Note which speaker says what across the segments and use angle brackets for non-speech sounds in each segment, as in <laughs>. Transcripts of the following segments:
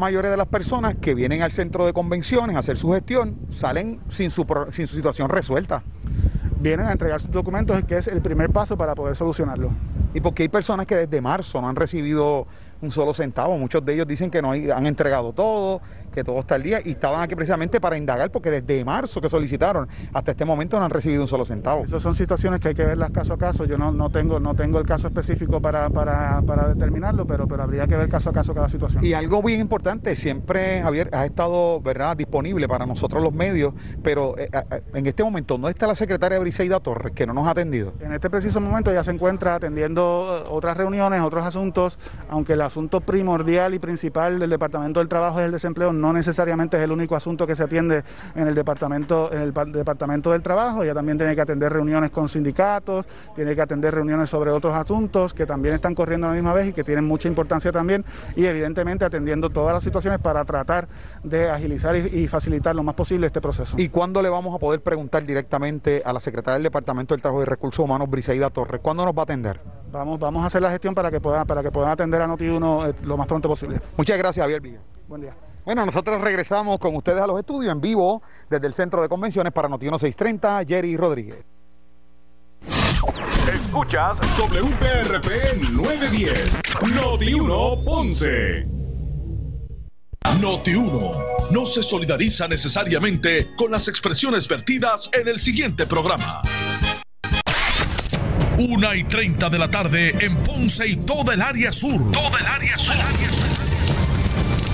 Speaker 1: mayoría de las personas que vienen al centro de convenciones a hacer su gestión salen sin su, sin su situación resuelta.
Speaker 2: Vienen a entregar sus documentos, que es el primer paso para poder solucionarlo.
Speaker 1: Y porque hay personas que desde marzo no han recibido un solo centavo. Muchos de ellos dicen que no han entregado todo, que todo está al día y estaban aquí precisamente para indagar porque desde marzo que solicitaron hasta este momento no han recibido un solo centavo.
Speaker 2: Esas son situaciones que hay que verlas caso a caso. Yo no, no tengo no tengo el caso específico para, para, para, determinarlo, pero, pero habría que ver caso a caso cada situación.
Speaker 1: Y algo bien importante, siempre Javier ha estado verdad disponible para nosotros los medios, pero eh, eh, en este momento no está la secretaria Briseida Torres que no nos ha atendido.
Speaker 2: En este preciso momento ya se encuentra atendiendo eh, otras reuniones, otros asuntos, aunque el asunto primordial y principal del Departamento del Trabajo es el desempleo, no necesariamente es el único asunto que se atiende en el departamento, en el departamento del trabajo, ella también tiene que atender reuniones con sindicatos, tiene que atender reuniones sobre otros asuntos que también están corriendo a la misma vez y que tienen mucha importancia también, y evidentemente atendiendo todas las situaciones para tratar de agilizar y, facilitar lo más posible este proceso.
Speaker 1: ¿Y cuándo le vamos a poder preguntar directamente a la secretaria del Departamento del Trabajo y Recursos Humanos, Briseida Torres, cuándo nos va a atender?
Speaker 2: Vamos, vamos a hacer la gestión para que puedan, para que puedan atender a Noti1 eh, lo más pronto posible.
Speaker 1: Muchas gracias, Javier Villa.
Speaker 2: Buen día.
Speaker 1: Bueno, nosotros regresamos con ustedes a los estudios en vivo desde el Centro de Convenciones para Noti1 630, Jerry Rodríguez.
Speaker 3: Escuchas WPRP 910, Noti1 Ponce. Noti1 no se solidariza necesariamente con las expresiones vertidas en el siguiente programa. Una y 30 de la tarde en Ponce y toda el área sur. Toda el área sur.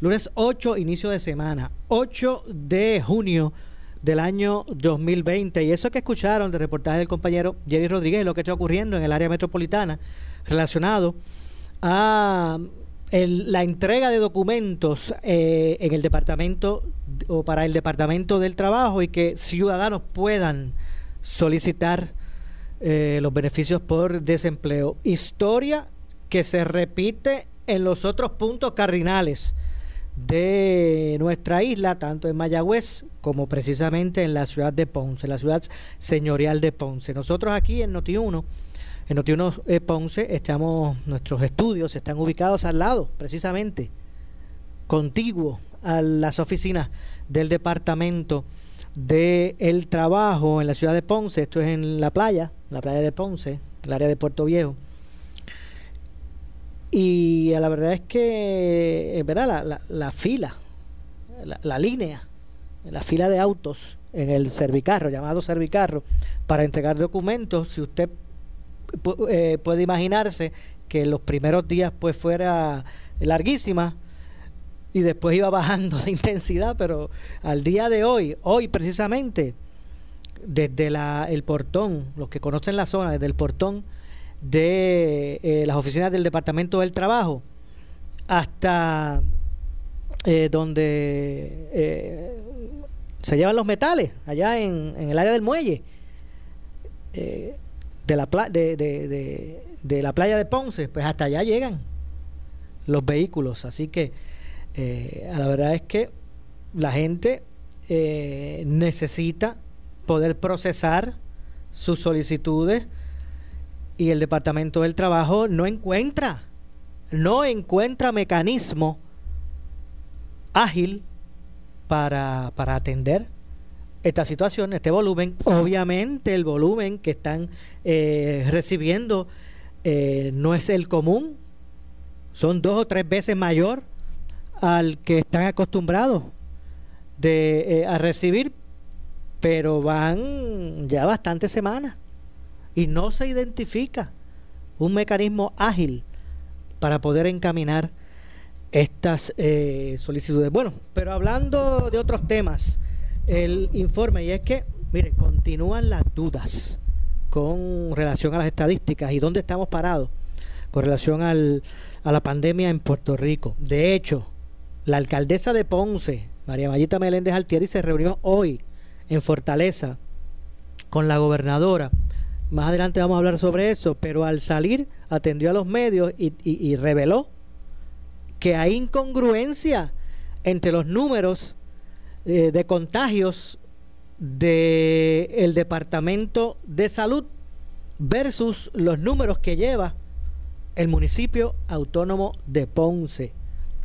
Speaker 4: Lunes 8, inicio de semana, 8 de junio del año 2020. Y eso que escucharon del reportaje del compañero Jerry Rodríguez, lo que está ocurriendo en el área metropolitana relacionado a la entrega de documentos eh, en el departamento o para el departamento del trabajo y que ciudadanos puedan solicitar eh, los beneficios por desempleo. Historia que se repite en los otros puntos cardinales de nuestra isla, tanto en Mayagüez como precisamente en la ciudad de Ponce, la ciudad señorial de Ponce. Nosotros aquí en Noti1, en Noti1 eh, Ponce, estamos, nuestros estudios están ubicados al lado, precisamente, contiguo a las oficinas del Departamento del el Trabajo en la ciudad de Ponce, esto es en la playa, la playa de Ponce, el área de Puerto Viejo. Y la verdad es que, eh, ¿verdad? La, la, la fila, la, la, línea, la fila de autos en el servicarro, llamado servicarro, para entregar documentos, si usted eh, puede imaginarse que los primeros días pues fuera larguísima y después iba <laughs> bajando de intensidad, pero al día de hoy, hoy precisamente, desde la, el portón, los que conocen la zona, desde el portón, de eh, las oficinas del Departamento del Trabajo hasta eh, donde eh, se llevan los metales, allá en, el área del muelle, de, la de, de, de, la playa de Ponce, pues hasta allá llegan los vehículos. Así que la verdad es que la gente necesita poder procesar sus solicitudes y el Departamento del Trabajo no encuentra, no encuentra mecanismo ágil para, para atender esta situación, este volumen. Obviamente el volumen que están eh, recibiendo eh, no es el común, son dos o tres veces mayor al que están acostumbrados de, eh, a recibir, pero van ya bastantes semanas y no se identifica un mecanismo ágil para poder encaminar estas eh, solicitudes. Bueno, pero hablando de otros temas, el informe, y es que, mire, continúan las dudas con relación a las estadísticas y dónde estamos parados con relación al, a la pandemia en Puerto Rico. De hecho, la alcaldesa de Ponce, María Mayita Meléndez Altieri, se reunió hoy en Fortaleza con la gobernadora. Más adelante vamos a hablar sobre eso, pero al salir atendió a los medios y, reveló que hay incongruencia entre los números eh, de contagios del el Departamento de Salud versus los números que lleva el municipio autónomo de Ponce.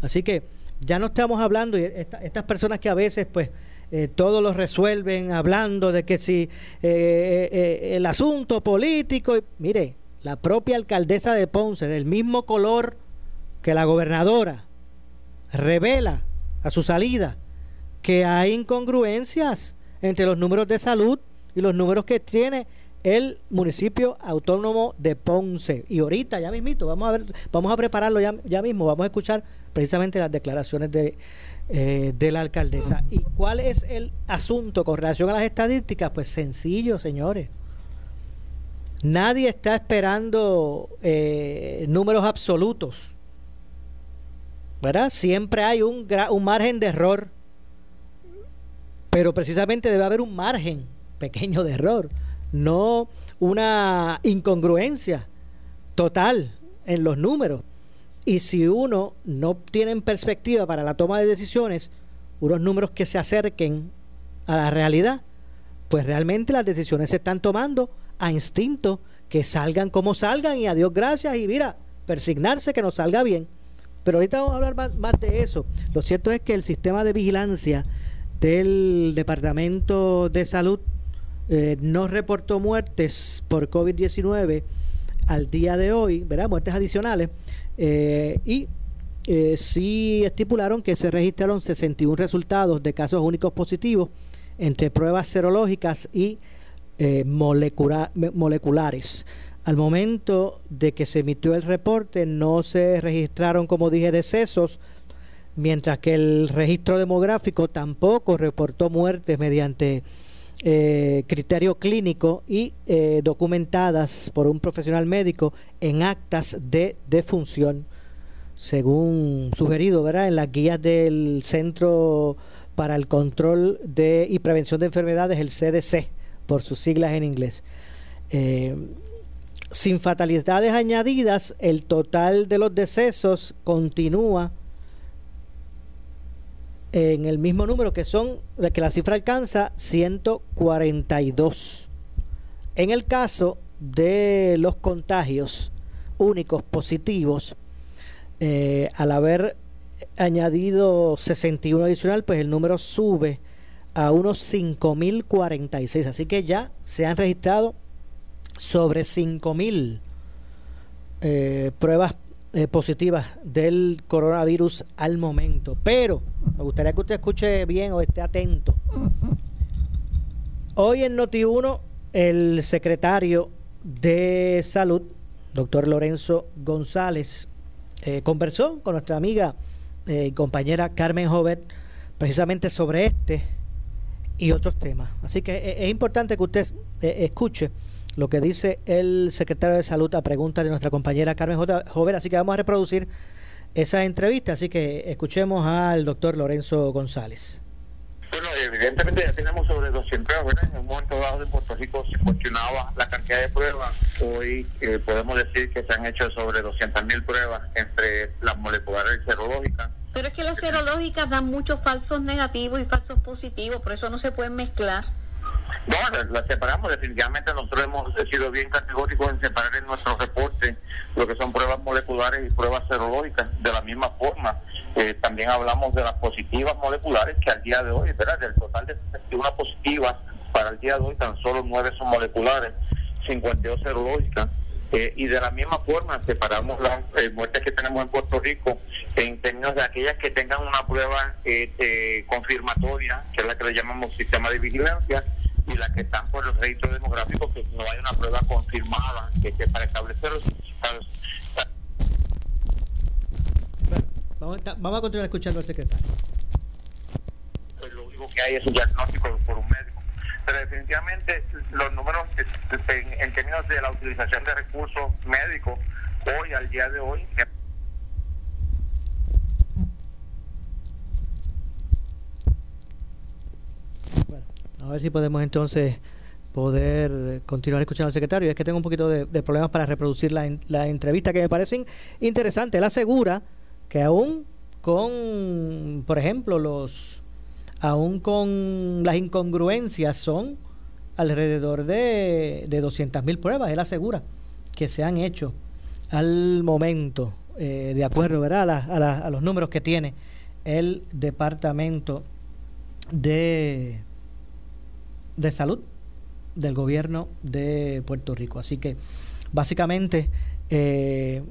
Speaker 4: Así que ya no estamos hablando, y estas personas que a veces pues eh, todo lo resuelven hablando de que si eh, eh, el asunto político, mire, la propia alcaldesa de Ponce, del mismo color que la gobernadora, revela a su salida que hay incongruencias entre los números de salud y los números que tiene el municipio autónomo de Ponce. Y ahorita, ya mismito, vamos a ver, vamos a prepararlo ya, ya mismo, vamos a escuchar precisamente las declaraciones de, eh, de la alcaldesa. ¿Y cuál es el asunto con relación a las estadísticas? Pues sencillo, señores. Nadie está esperando eh, números absolutos. ¿Verdad? Siempre hay un, un margen de error. Pero precisamente debe haber un margen pequeño de error no una incongruencia total en los números. Y si uno no tiene en perspectiva para la toma de decisiones unos números que se acerquen a la realidad, pues realmente las decisiones se están tomando a instinto, que salgan como salgan y a Dios gracias y mira, persignarse que nos salga bien. Pero ahorita vamos a hablar más, más de eso. Lo cierto es que el sistema de vigilancia del Departamento de Salud eh, no reportó muertes por COVID-19 al día de hoy, ¿verdad? Muertes adicionales. Eh, y eh, sí estipularon que se registraron 61 resultados de casos únicos positivos entre pruebas serológicas y moleculares. Al momento de que se emitió el reporte no se registraron, como dije, decesos, mientras que el registro demográfico tampoco reportó muertes mediante eh, criterio clínico y eh, documentadas por un profesional médico en actas de defunción, según sugerido ¿verdad? en las guías del Centro para el Control de y Prevención de Enfermedades, el CDC, por sus siglas en inglés. Eh, sin fatalidades añadidas, el total de los decesos continúa en el mismo número que son que la cifra alcanza 142. En el caso de los contagios únicos positivos, eh, al haber añadido 61 adicional, pues el número sube a unos 5.046. Así que ya se han registrado sobre 5.000 eh, pruebas eh, positivas del coronavirus al momento. Pero me gustaría que usted escuche bien o esté atento. Hoy en Noti1, el secretario de Salud, doctor Lorenzo González, eh, conversó con nuestra amiga eh, y compañera Carmen Jovet precisamente sobre este y otros temas. Así que es importante que usted escuche lo que dice el secretario de Salud a pregunta de nuestra compañera Carmen Jover. Así que vamos a reproducir esa entrevista. Así que escuchemos al doctor Lorenzo González.
Speaker 5: Bueno, evidentemente ya tenemos sobre 200 pruebas, En un momento dado de Puerto Rico se cuestionaba la cantidad de pruebas. Hoy eh, podemos decir que se han hecho sobre 200.000 pruebas entre las moleculares y serológicas.
Speaker 6: Pero es que las serológicas dan muchos falsos negativos y falsos positivos, por eso no se pueden mezclar.
Speaker 5: No, la separamos. Definitivamente nosotros hemos sido bien categóricos en separar en nuestro reporte lo que son pruebas moleculares y pruebas serológicas. De la misma forma, eh, también hablamos de las positivas moleculares que al día de hoy, ¿verdad? Del total de 61 positivas para el día de hoy, tan solo 9 son moleculares, 52 serológicas. Eh, y de la misma forma separamos las eh, muertes que tenemos en Puerto Rico en términos de aquellas que tengan una prueba eh, confirmatoria, que es la que le llamamos sistema de vigilancia, y las que están por los registros demográficos, que no hay una prueba confirmada que para establecer los
Speaker 4: vamos, vamos a continuar escuchando al secretario.
Speaker 5: Pues lo único que hay es un diagnóstico por un médico pero definitivamente los números en, términos de la utilización de recursos médicos hoy, al día de hoy,
Speaker 4: bueno, a ver si podemos entonces poder continuar escuchando al secretario. Es que tengo un poquito de, problemas para reproducir la, la, entrevista que me parecen interesantes. Él asegura que aún con, por ejemplo, los aún con las incongruencias, son alrededor de, de 200.000 pruebas, él asegura, que se han hecho al momento, eh, de acuerdo ¿verdad? A, los números que tiene el Departamento de, de Salud del gobierno de Puerto Rico. Así que básicamente eh,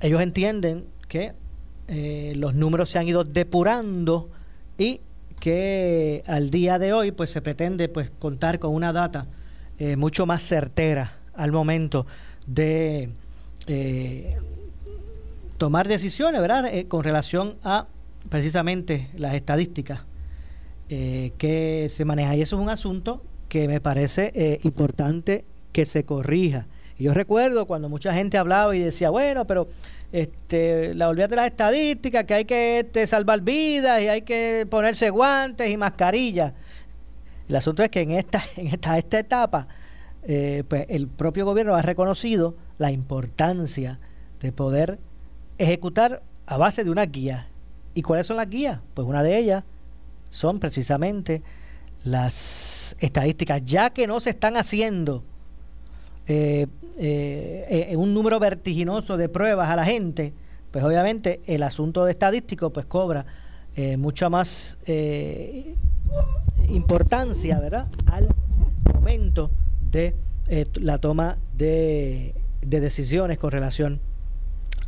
Speaker 4: ellos entienden que eh, los números se han ido depurando y que al día de hoy pues se pretende pues contar con una data eh, mucho más certera al momento de tomar decisiones, ¿verdad? Con relación a precisamente las estadísticas que se manejan. Y eso es un asunto que me parece importante que se corrija. Y yo recuerdo cuando mucha gente hablaba y decía, bueno, pero este, la olvídate las estadísticas, que hay que este, salvar vidas y hay que ponerse guantes y mascarillas. El asunto es que en esta, <laughs> en esta, esta etapa, eh, pues el propio gobierno ha reconocido la importancia de poder ejecutar a base de una guía. ¿Y cuáles son las guías? Pues una de ellas son precisamente las estadísticas, ya que no se están haciendo eh, eh, un número vertiginoso de pruebas a la gente, pues obviamente el asunto de estadístico pues cobra eh, mucha más eh, importancia, ¿verdad? Al momento de la toma de, decisiones con relación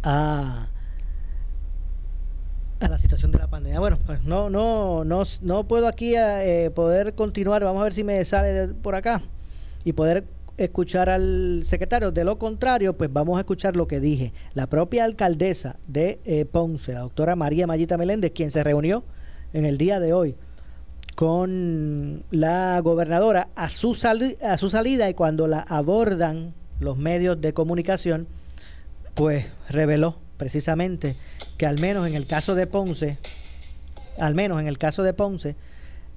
Speaker 4: a a la situación de la pandemia. Bueno, pues no, no, no, no puedo aquí poder continuar. Vamos a ver si me sale por acá y poder escuchar al secretario. De lo contrario, pues vamos a escuchar lo que dije. La propia alcaldesa de eh, Ponce, la doctora María Mayita Meléndez, quien se reunió en el día de hoy con la gobernadora a su, a su salida y cuando la abordan los medios de comunicación, pues reveló precisamente que al menos en el caso de Ponce, al menos en el caso de Ponce,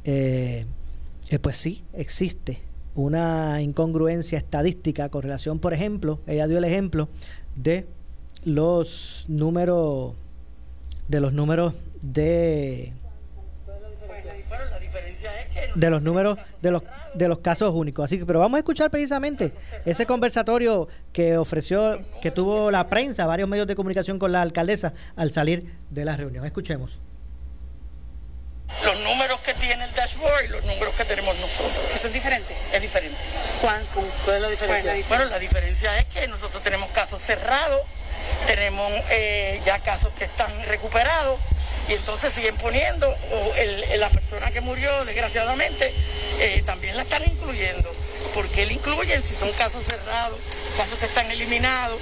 Speaker 4: eh, eh, pues sí, existe una incongruencia estadística con relación, por ejemplo, ella dio el ejemplo de los números de los números de de los números de los de los casos únicos. Así que, pero vamos a escuchar precisamente ese conversatorio que ofreció, que tuvo la prensa, varios medios de comunicación con la alcaldesa al salir de la reunión. Escuchemos
Speaker 7: los números que tiene el dashboard y los números que tenemos nosotros.
Speaker 8: ¿Que son diferentes?
Speaker 7: Es diferente.
Speaker 8: ¿Cuál, es la diferencia?
Speaker 7: Bueno, la diferencia es que nosotros tenemos casos cerrados, tenemos eh, ya casos que están recuperados y entonces siguen poniendo, o la persona que murió desgraciadamente, eh, también la están incluyendo. porque él incluye si son casos cerrados, casos que están eliminados,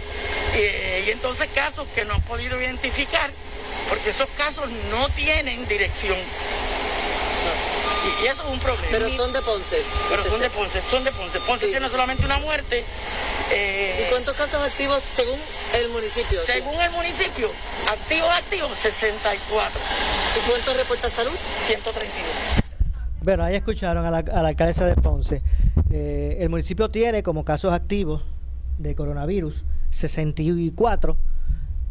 Speaker 7: eh, y entonces casos que no han podido identificar porque esos casos no tienen dirección. Y, eso es un problema.
Speaker 8: Pero son de Ponce.
Speaker 7: Pero son de Ponce, son de Ponce. Ponce tiene solamente una muerte.
Speaker 8: Eh, ¿Y cuántos casos activos según el municipio?
Speaker 7: Según el municipio, activos, activos, 64.
Speaker 8: ¿Y cuántos reporta salud?
Speaker 7: 132.
Speaker 4: Bueno, ahí escucharon a la, alcaldesa de Ponce. Eh, el municipio tiene como casos activos de coronavirus 64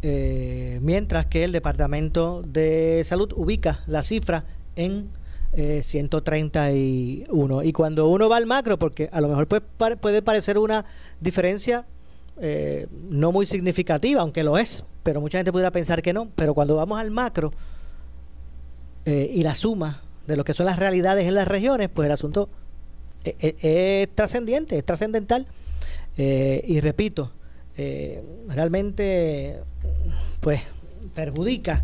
Speaker 4: eh, mientras que el Departamento de Salud ubica la cifra en 131. Eh, y cuando uno va al macro, porque a lo mejor puede, puede parecer una diferencia eh, no muy significativa, aunque lo es, pero mucha gente pudiera pensar que no, pero cuando vamos al macro y la suma de lo que son las realidades en las regiones, pues el asunto es, trascendiente, es trascendental. y repito, eh, realmente pues perjudica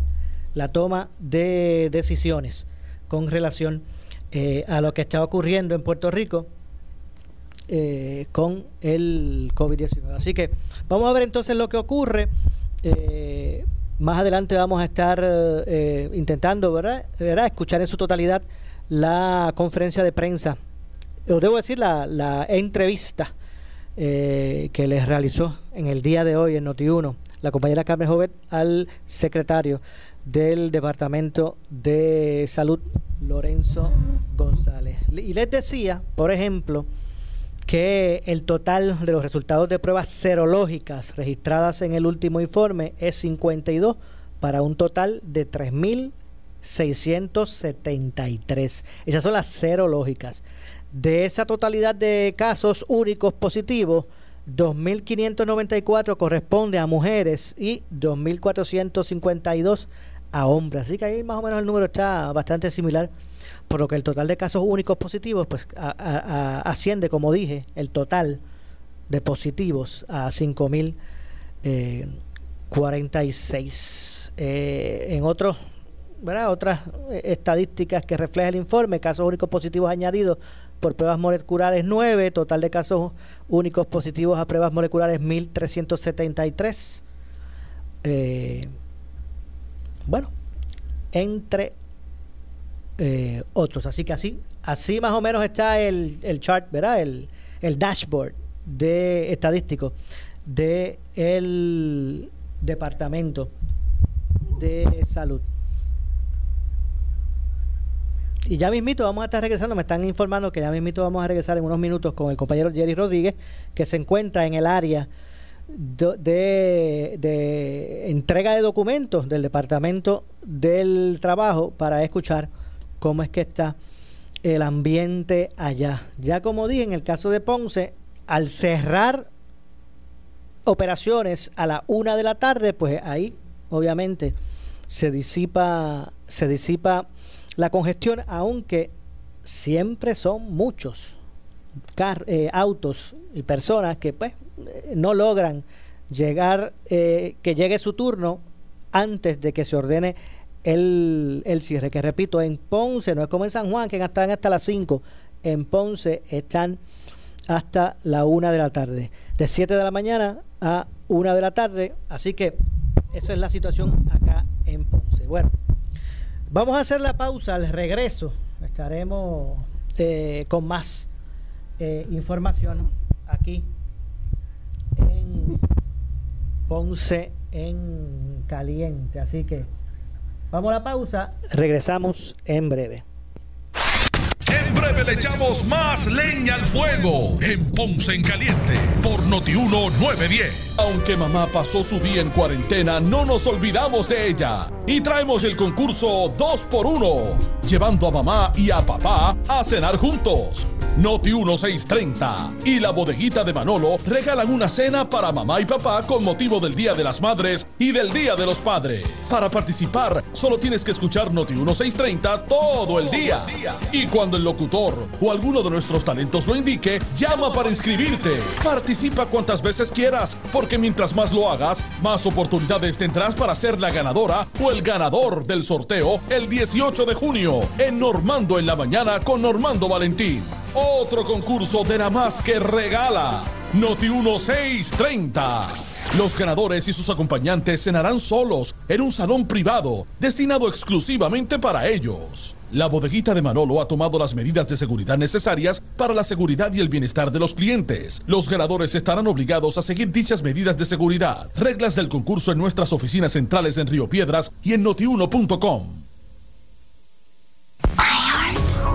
Speaker 4: la toma de decisiones con relación eh, a lo que está ocurriendo en Puerto Rico eh, con el COVID-19. Así que vamos a ver entonces lo que ocurre. Eh, más adelante vamos a estar intentando ¿verdad? escuchar en su totalidad la conferencia de prensa, o debo decir la, entrevista que les realizó en el día de hoy en Noti1 la compañera Carmen Jovet al secretario del Departamento de Salud, Lorenzo González. Y les decía, por ejemplo, que el total de los resultados de pruebas serológicas registradas en el último informe es 52 para un total de 3.673. Esas son las serológicas. De esa totalidad de casos únicos positivos, 2.594 corresponde a mujeres y 2.452 a hombres. Así que ahí más o menos el número está bastante similar, por lo que el total de casos únicos positivos pues asciende, como dije, el total de positivos a 5.046. Eh, en otros otras eh, estadísticas que refleja el informe, casos únicos positivos añadidos por pruebas moleculares 9, total de casos únicos positivos a pruebas moleculares 1373. Eh, bueno, entre eh, otros. Así que así, así más o menos está el, el chart, ¿verdad? El, el dashboard de estadístico de el Departamento de Salud. Y ya mismito vamos a estar regresando, me están informando que ya mismito vamos a regresar en unos minutos con el compañero Jerry Rodríguez, que se encuentra en el área de, de, entrega de documentos del Departamento del Trabajo para escuchar cómo es que está el ambiente allá. Ya como dije, en el caso de Ponce, al cerrar operaciones a la una de la tarde, pues ahí obviamente se disipa, se disipa la congestión, aunque siempre son muchos eh, autos y personas que pues no logran llegar, eh, que llegue su turno antes de que se ordene el, el, cierre. Que repito, en Ponce, no es como en San Juan, que están hasta las 5, en Ponce están hasta la 1 de la tarde, de 7 de la mañana a 1 de la tarde. Así que esa es la situación acá en Ponce. Bueno. Vamos a hacer la pausa al regreso. Estaremos eh, con más eh, información aquí en Ponce en Caliente. Así que vamos a la pausa. Regresamos en breve.
Speaker 9: En breve le echamos más leña al fuego en Ponce en Caliente por Notiuno 910.
Speaker 3: Aunque mamá pasó su día en cuarentena, no nos olvidamos de ella. Y traemos el concurso 2x1, llevando a mamá y a papá a cenar juntos. Noti 1630 y la bodeguita de Manolo regalan una cena para mamá y papá con motivo del Día de las Madres y del Día de los Padres. Para participar, solo tienes que escuchar Noti 1630 todo el día. Y cuando el locutor o alguno de nuestros talentos lo indique, llama para inscribirte. Participa cuantas veces quieras, porque mientras más lo hagas, más oportunidades tendrás para ser la ganadora o el ganador del sorteo el 18 de junio en Normando en la mañana con Normando Valentín. Otro concurso de la más que regala. Noti 1630. Los ganadores y sus acompañantes cenarán solos en un salón privado destinado exclusivamente para ellos. La bodeguita de Manolo ha tomado las medidas de seguridad necesarias para la seguridad y el bienestar de los clientes. Los ganadores estarán obligados a seguir dichas medidas de seguridad. Reglas del concurso en nuestras oficinas centrales en Río Piedras y en notiuno.com.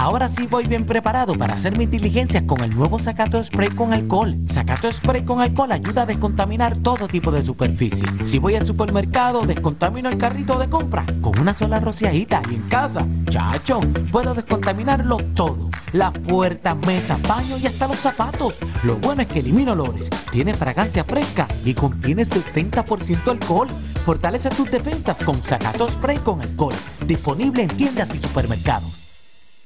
Speaker 10: Ahora sí voy bien preparado para hacer mis diligencias con el nuevo Sacato Spray con alcohol. Sacato Spray con alcohol ayuda a descontaminar todo tipo de superficie. Si voy al supermercado, descontamino el carrito de compra con una sola rociadita y en casa, chacho, puedo descontaminarlo todo. Las puertas, mesas, baños y hasta los zapatos. Lo bueno es que elimina olores, tiene fragancia fresca y contiene 70% alcohol. Fortalece tus defensas con Sacato Spray con alcohol. Disponible en tiendas y supermercados.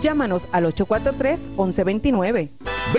Speaker 11: Llámanos al 843-1129.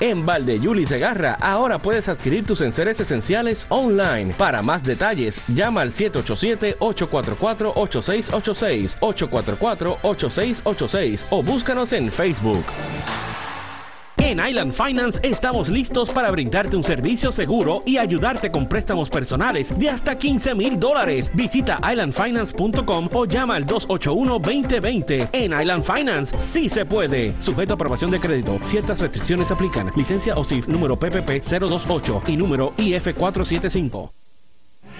Speaker 12: En Yuli Segarra, ahora puedes adquirir tus enseres esenciales online. Para más detalles, llama al 787-844-8686, 844-8686 o búscanos en Facebook. En Island Finance estamos listos para brindarte un servicio seguro y ayudarte con préstamos personales de hasta 15 mil dólares. Visita islandfinance.com o llama al 281-2020. En Island Finance sí se puede. Sujeto a aprobación de crédito. Ciertas restricciones aplican. Licencia OSIF número PPP 028 y número IF 475.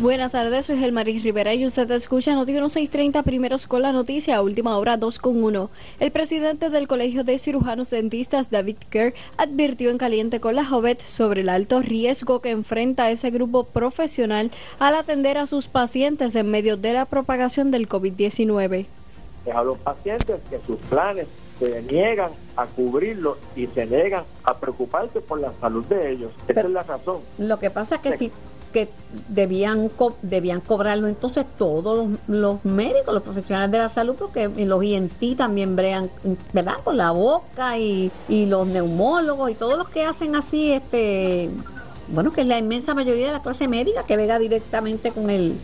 Speaker 13: Buenas tardes, soy Gelmaris Rivera y usted escucha Noti 630 primeros con la noticia, última hora 2 con 1. El presidente del Colegio de Cirujanos Dentistas, David Kerr, advirtió en Caliente con la Jovet sobre el alto riesgo que enfrenta ese grupo profesional al atender a sus pacientes en medio de la propagación del COVID-19.
Speaker 14: A los pacientes que sus planes se niegan a cubrirlo y se niegan a preocuparse por la salud de ellos. Esa es la razón.
Speaker 15: Lo que pasa es que si que debían debían cobrarlo entonces todos los, médicos, los profesionales de la salud, porque los INT también brean, ¿verdad? Con la boca y, y los neumólogos y todos los que hacen así, este, bueno, que es la inmensa mayoría de la clase médica que vega directamente con el,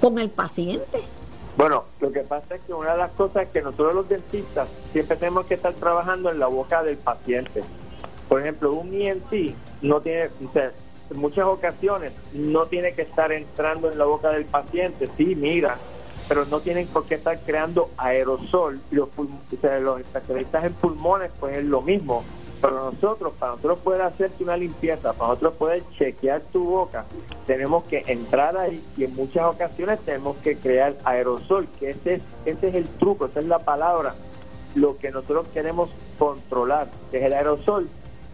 Speaker 15: con el paciente.
Speaker 14: Bueno, lo que pasa es que una de las cosas es que nosotros los dentistas siempre tenemos que estar trabajando en la boca del paciente. Por ejemplo, un INT no tiene, en muchas ocasiones no tiene que estar entrando en la boca del paciente, sí, mira, pero no tienen por qué estar creando aerosol. Los, los especialistas en pulmones, pues es lo mismo. Pero nosotros, para nosotros poder hacerte una limpieza, para nosotros poder chequear tu boca, tenemos que entrar ahí y en muchas ocasiones tenemos que crear aerosol, que ese es, ese es el truco, esa es la palabra, lo que nosotros queremos controlar, que es el aerosol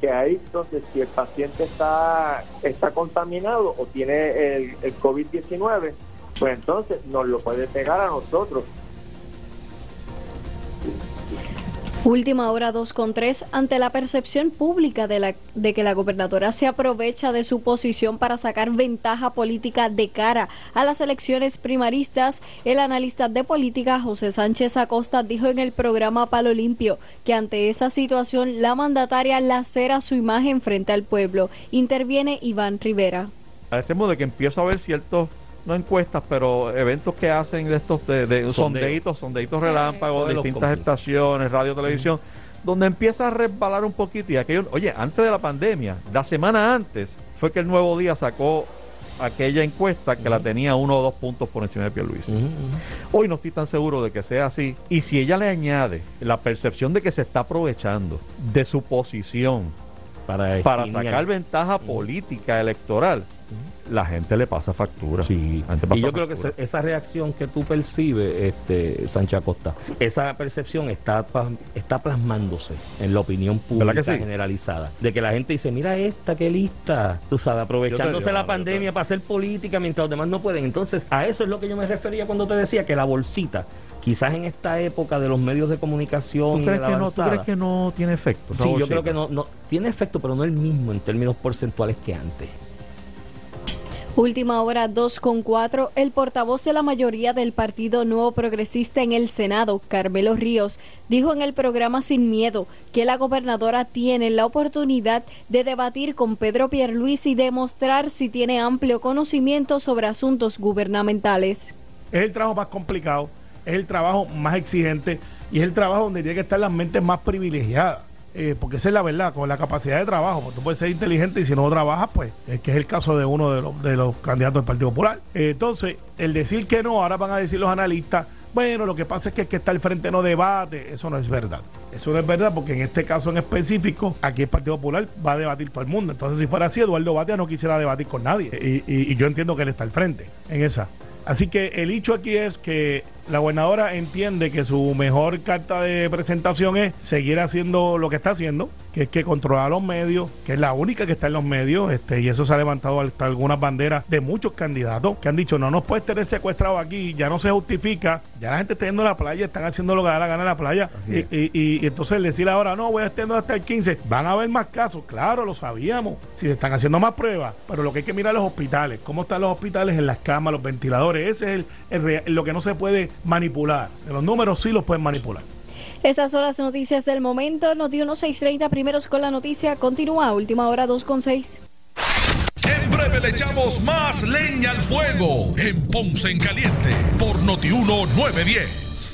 Speaker 14: porque ahí entonces si el paciente está, está contaminado o tiene el, el COVID-19, pues entonces nos lo puede pegar a nosotros.
Speaker 13: Última hora 2 con 3. Ante la percepción pública de, la, de que la gobernadora se aprovecha de su posición para sacar ventaja política de cara a las elecciones primaristas, el analista de política José Sánchez Acosta dijo en el programa Palo Limpio que ante esa situación la mandataria lacera su imagen frente al pueblo. Interviene Iván Rivera.
Speaker 16: A este modo de que empiezo a ver ciertos no encuestas, pero eventos que hacen de estos de, de sondeitos, sondeitos relámpagos, de distintas estaciones, radio, televisión, donde empieza a resbalar un poquito y aquello, oye, antes de la pandemia, la semana antes, fue que el Nuevo Día sacó aquella encuesta que la tenía uno o dos puntos por encima de Pierluisi. Hoy no estoy tan seguro de que sea así. Y si ella le añade la percepción de que se está aprovechando de su posición
Speaker 17: para,
Speaker 16: para sacar ventaja política electoral, la gente le pasa factura.
Speaker 17: Sí. y yo creo que esa, reacción que tú percibes, este, Sánchez Acosta, esa percepción está, está plasmándose en la opinión pública generalizada. De que la gente dice, mira esta, qué lista, tú sabes, aprovechándose la pandemia para hacer política mientras los demás no pueden. Entonces, a eso es lo que yo me refería cuando te decía que la bolsita quizás en esta época de los medios de comunicación
Speaker 16: ¿Tú crees, que, no, ¿tú crees que no tiene efecto?
Speaker 17: Sí, yo creo que no, no tiene efecto, pero no el mismo en términos porcentuales que antes.
Speaker 13: Última hora 2 con 4. El portavoz de la mayoría del Partido Nuevo Progresista en el Senado, Carmelo Ríos, dijo en el programa Sin Miedo que la gobernadora tiene la oportunidad de debatir con Pedro Pierluisi y demostrar si tiene amplio conocimiento sobre asuntos gubernamentales.
Speaker 18: Es el trabajo más complicado, es el trabajo más exigente y es el trabajo donde tiene que estar las mentes más privilegiadas eh, porque esa es la verdad, con la capacidad de trabajo, tú puedes ser inteligente y si no trabajas, pues, es que es el caso de uno de los, de los candidatos del Partido Popular. Eh, entonces, el decir que no, ahora van a decir los analistas, bueno, lo que pasa es que el que está al frente no debate, eso no es verdad. Eso no es verdad porque en este caso en específico, aquí el Partido Popular va a debatir todo el mundo. Entonces, si fuera así, Eduardo Batia no quisiera debatir con nadie. Y, y yo entiendo que él está al frente en esa. Así que el hecho aquí es que la gobernadora entiende que su mejor carta de presentación es seguir haciendo lo que está haciendo, que es que controlar los medios, que es la única que está en los medios, este, y eso se ha levantado hasta algunas banderas de muchos candidatos que han dicho no nos puedes tener secuestrado aquí, ya no se justifica, ya la gente está yendo a la playa, están haciendo lo que da la gana en la playa, y, y, entonces decir ahora no, voy a estar hasta el 15, van a haber más casos, claro, lo sabíamos, si se están haciendo más pruebas, pero lo que hay que mirar los hospitales, cómo están los hospitales en las camas, los ventiladores, ese es el, lo que no se puede manipular. Los números sí los pueden manipular.
Speaker 13: Estas son las noticias del momento. Noti 1630, primeros con la noticia. Continúa, última hora 2 con 6.
Speaker 3: En breve le echamos más leña al fuego en Ponce en Caliente por Noti 910.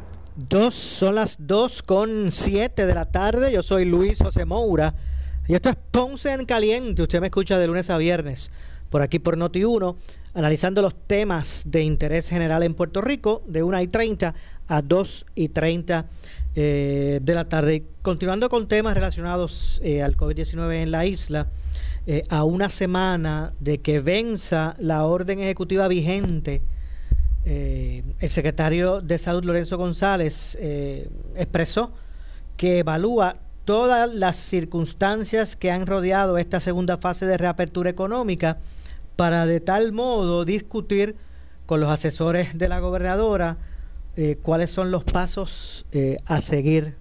Speaker 4: Dos, son las 2 con 7 de la tarde. Yo soy Luis José Moura. Y esto es Ponce en Caliente. Usted me escucha de lunes a viernes por aquí por Noti1, analizando los temas de interés general en Puerto Rico de 1 y 30 a 2 y 30 eh, de la tarde. Continuando con temas relacionados eh, al COVID-19 en la isla, eh, a una semana de que venza la orden ejecutiva vigente, eh, el secretario de Salud, Lorenzo González, eh, expresó que evalúa todas las circunstancias que han rodeado esta segunda fase de reapertura económica para de tal modo discutir con los asesores de la gobernadora cuáles son los pasos a seguir.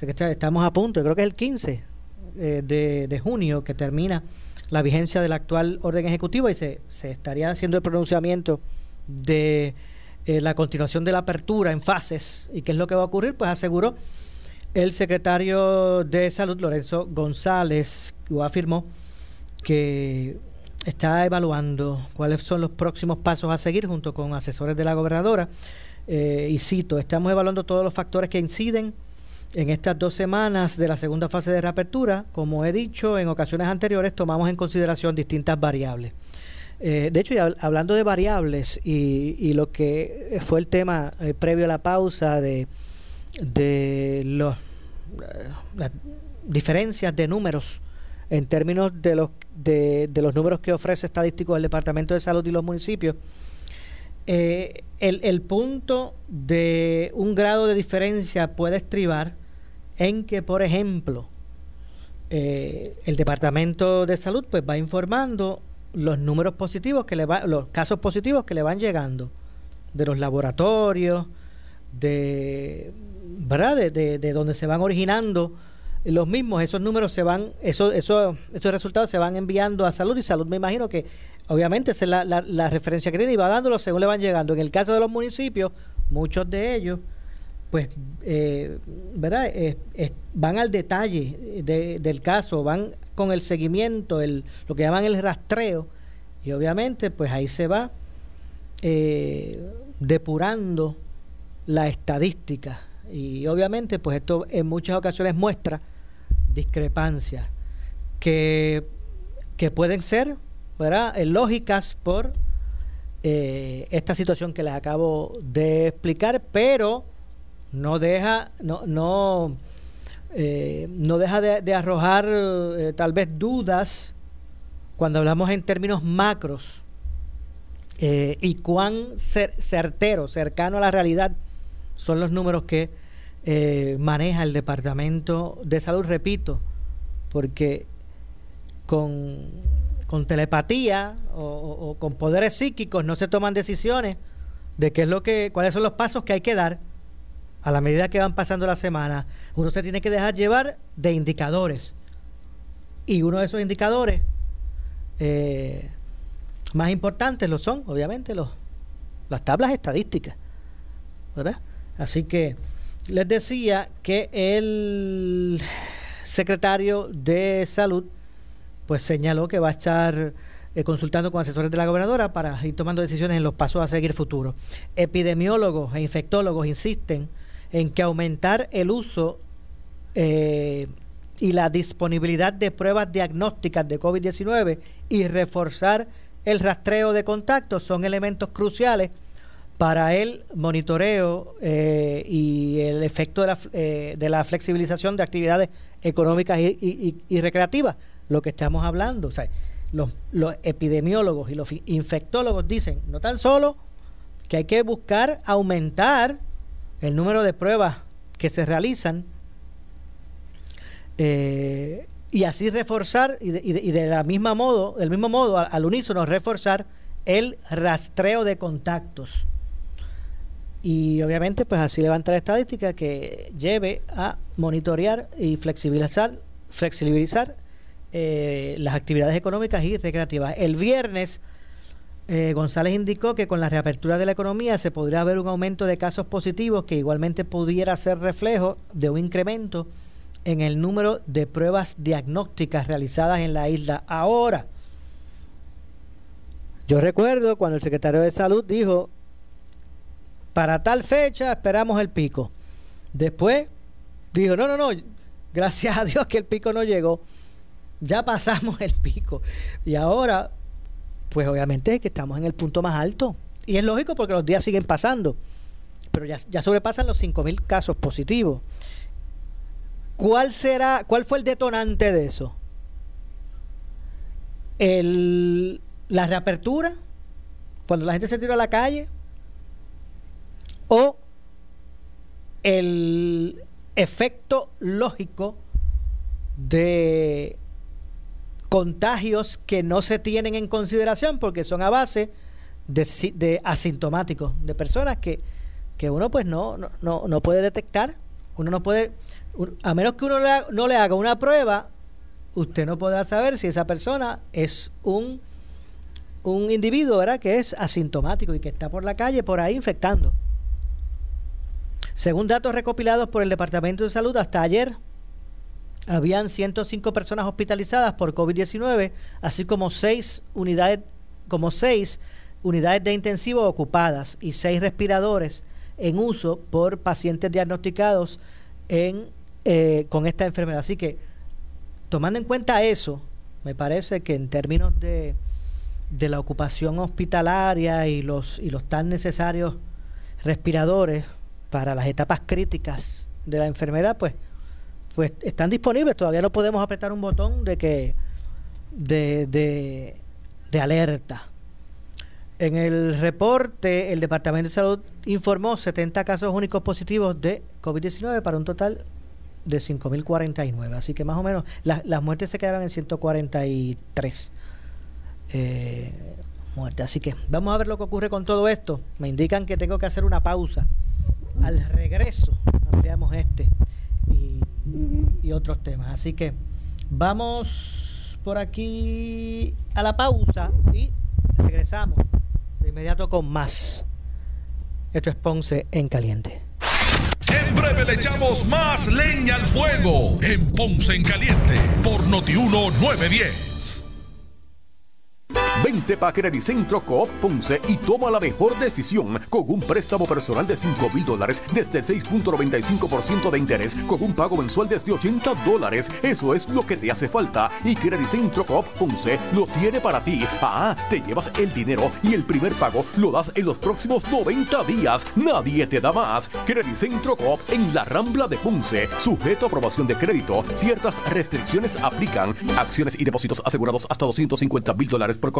Speaker 4: Estamos a punto, creo que es el 15 de, junio que termina la vigencia de la actual orden ejecutiva y se estaría haciendo el pronunciamiento de eh, la continuación de la apertura en fases y qué es lo que va a ocurrir, pues aseguró el secretario de Salud, Lorenzo González, afirmó que está evaluando cuáles son los próximos pasos a seguir junto con asesores de la gobernadora. Eh, y cito, estamos evaluando todos los factores que inciden en estas dos semanas de la segunda fase de reapertura. Como he dicho en ocasiones anteriores, tomamos en consideración distintas variables. Eh, de hecho, hablando de variables y, lo que fue el tema eh, previo a la pausa de, de los, eh, las diferencias de números en términos de los, de, los números que ofrece estadístico el Departamento de Salud y los municipios, el, el punto de un grado de diferencia puede estribar en que, por ejemplo, el Departamento de Salud pues va informando los números positivos que le va, los casos positivos que le van llegando de los laboratorios, de ¿verdad? De, de, donde se van originando los mismos, esos números se van, eso, eso, estos resultados se van enviando a salud y salud me imagino que obviamente esa es la, la, referencia que tiene y va dándolo según le van llegando. En el caso de los municipios, muchos de ellos, pues, eh, ¿verdad? Eh, van al detalle del caso, van con el seguimiento, el, lo que llaman el rastreo, y obviamente pues ahí se va eh, depurando la estadística. Y obviamente pues esto en muchas ocasiones muestra discrepancias que, que pueden ser. Eh, lógicas por eh, esta situación que les acabo de explicar, pero no deja, no, no eh, no deja de, arrojar eh, tal vez dudas cuando hablamos en términos macros eh, y cuán certero, cercano a la realidad son los números que maneja el Departamento de Salud, repito, porque con, telepatía o, o, con poderes psíquicos no se toman decisiones de qué es lo que, cuáles son los pasos que hay que dar a la medida que van pasando las semanas, uno se tiene que dejar llevar de indicadores. Y uno de esos indicadores eh, más importantes lo son, obviamente, los, las tablas estadísticas. ¿verdad? Así que les decía que el secretario de salud pues señaló que va a estar eh, consultando con asesores de la gobernadora para ir tomando decisiones en los pasos a seguir futuros. Epidemiólogos e infectólogos insisten en que aumentar el uso eh, y la disponibilidad de pruebas diagnósticas de COVID-19 y reforzar el rastreo de contactos son elementos cruciales para el monitoreo eh, y el efecto de la, eh, de la, flexibilización de actividades económicas y, recreativas, lo que estamos hablando. O sea, los, los epidemiólogos y los infectólogos dicen no tan solo que hay que buscar aumentar el número de pruebas que se realizan eh, y así reforzar y de, la misma modo, del mismo modo, al, unísono reforzar el rastreo de contactos. Y obviamente, pues así levantar estadística que lleve a monitorear y flexibilizar, flexibilizar eh, las actividades económicas y recreativas. El viernes eh, González indicó que con la reapertura de la economía se podría haber un aumento de casos positivos que igualmente pudiera ser reflejo de un incremento en el número de pruebas diagnósticas realizadas en la isla. Ahora, yo recuerdo cuando el secretario de Salud dijo, para tal fecha esperamos el pico. Después dijo, no, no, no, gracias a Dios que el pico no llegó. Ya pasamos el pico. Y ahora pues obviamente que estamos en el punto más alto. Y es lógico porque los días siguen pasando, pero ya, ya sobrepasan los 5.000 casos positivos. ¿Cuál será, cuál fue el detonante de eso? el, la reapertura, cuando la gente se tira a la calle, o el efecto lógico de contagios que no se tienen en consideración porque son a base de, asintomáticos, de personas que, que uno pues no, no, no puede detectar, uno no puede, a menos que uno no le haga una prueba, usted no podrá saber si esa persona es un, un individuo ¿verdad? que es asintomático y que está por la calle por ahí infectando. Según datos recopilados por el Departamento de Salud hasta ayer, habían 105 personas hospitalizadas por COVID-19, así como seis unidades, como seis unidades de intensivo ocupadas y seis respiradores en uso por pacientes diagnosticados en, eh, con esta enfermedad. Así que, tomando en cuenta eso, me parece que en términos de, de la ocupación hospitalaria y los, y los tan necesarios respiradores para las etapas críticas de la enfermedad, pues, pues están disponibles. Todavía no podemos apretar un botón de que de, de, de alerta. En el reporte, el Departamento de Salud informó 70 casos únicos positivos de COVID-19 para un total de 5.049. Así que más o menos las muertes se quedaron en 143 eh, muertes. Así que vamos a ver lo que ocurre con todo esto. Me indican que tengo que hacer una pausa. Al regreso ampliamos este y otros temas. Así que vamos por aquí a la pausa y regresamos de inmediato con más. Esto es Ponce en Caliente.
Speaker 3: En breve le echamos más leña al fuego en Ponce en Caliente por Notiuno 910.
Speaker 19: Vente pa' Centro Coop Ponce y toma la mejor decisión con un préstamo personal de 5 mil dólares desde el 6.95% de interés con un pago mensual desde 80 dólares. Eso es lo que te hace falta y Centro Coop Ponce lo tiene para ti. Ah, te llevas el dinero y el primer pago lo das en los próximos 90 días. Nadie te da más. Centro Coop en la Rambla de Ponce. Sujeto a aprobación de crédito. Ciertas restricciones aplican. Acciones y depósitos asegurados hasta 250 mil dólares por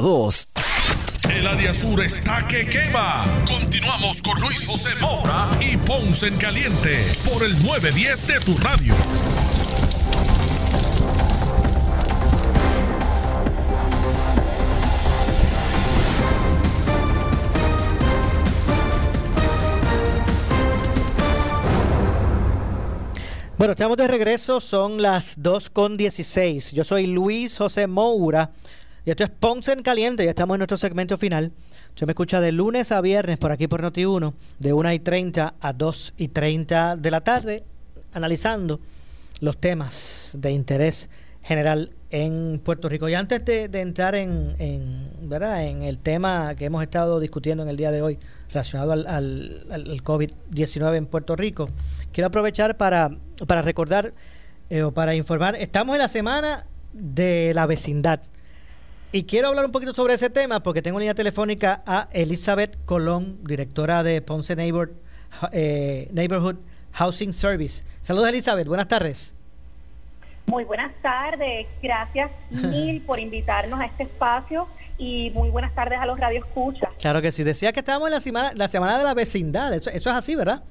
Speaker 20: 24
Speaker 3: el área sur está que quema. Continuamos con Luis José Moura y Ponce en Caliente por el 910 de tu radio.
Speaker 4: Bueno, estamos de regreso, son las 2 con 16. Yo soy Luis José Moura y esto es Ponce en Caliente, ya estamos en nuestro segmento final. Se me escucha de lunes a viernes por aquí por Noti1, de 1 y 30 a 2 y 30 de la tarde, analizando los temas de interés general en Puerto Rico. Y antes de, entrar en, ¿verdad? en el tema que hemos estado discutiendo en el día de hoy, relacionado al, al, COVID-19 en Puerto Rico, quiero aprovechar para, para recordar eh, o para informar, estamos en la semana de la vecindad. Y quiero hablar un poquito sobre ese tema porque tengo línea telefónica a Elizabeth Colón, directora de Ponce Neighbor, eh, Neighborhood Housing Service. Saludos Elizabeth, buenas tardes.
Speaker 21: Muy buenas tardes, gracias <laughs> mil por invitarnos a este espacio y muy buenas tardes a los Radio Escucha.
Speaker 4: Claro que sí, decía que estábamos en la semana, la semana de la vecindad, eso, es así, ¿verdad?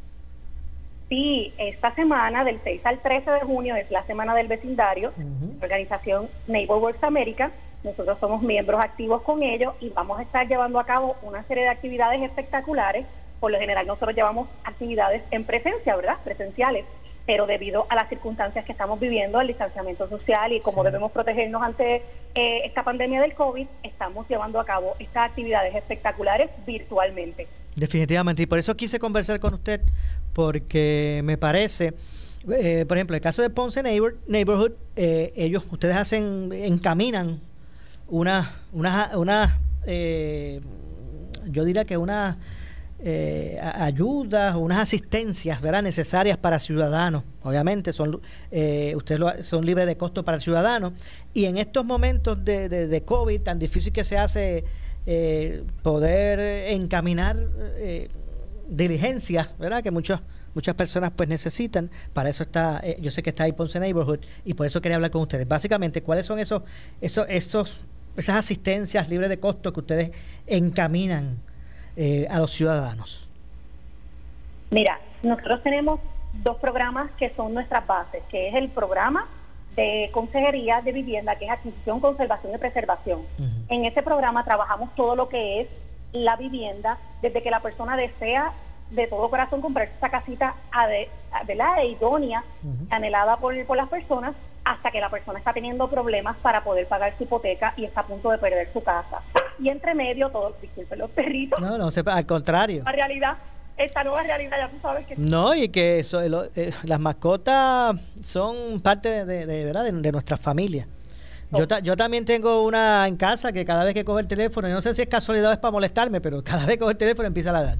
Speaker 21: Sí, esta semana del 6 al 13 de junio es la semana del vecindario, organización Neighbor Works America nosotros somos miembros activos con ellos y vamos a estar llevando a cabo una serie de actividades espectaculares. Por lo general nosotros llevamos actividades en presencia, ¿verdad? Presenciales. Pero debido a las circunstancias que estamos viviendo, el distanciamiento social y cómo debemos protegernos ante eh, esta pandemia del COVID, estamos llevando a cabo estas actividades espectaculares virtualmente.
Speaker 4: Definitivamente. Y por eso quise conversar con usted, porque me parece... Eh, por ejemplo, el caso de Ponce Neighborhood, eh, ellos, ustedes hacen, encaminan una, una, una eh, yo diría que una eh, ayudas, unas asistencias ¿verdad? necesarias para ciudadanos. Obviamente son eh, ustedes son libres de costo para el ciudadano. Y en estos momentos de, de, COVID, tan difícil que se hace eh, poder encaminar eh, diligencias, ¿verdad? Que muchos muchas personas pues necesitan. Para eso está, yo sé que está ahí Ponce Neighborhood y por eso quería hablar con ustedes. Básicamente, ¿cuáles son esos, esos, esos esas asistencias libres de costo que ustedes encaminan eh, a los ciudadanos?
Speaker 21: Mira, nosotros tenemos dos programas que son nuestras bases, que es el programa de consejería de vivienda, que es adquisición, conservación y preservación. En ese programa trabajamos todo lo que es la vivienda, desde que la persona desea de todo corazón comprar esa casita la idónea, anhelada por, por las personas, hasta que la persona está teniendo problemas para poder pagar su hipoteca y está a punto de perder su casa. Y entre medio, todos, disculpen los perritos.
Speaker 4: No, no, al contrario.
Speaker 21: La realidad, esta nueva realidad, ya tú sabes que...
Speaker 4: No, y que eso, eh, las mascotas son parte de, de, ¿verdad? de, nuestra familia. Yo, yo también tengo una en casa que cada vez que coge el teléfono, y no sé si es casualidad o es para molestarme, pero cada vez que coge el teléfono empieza a ladrar.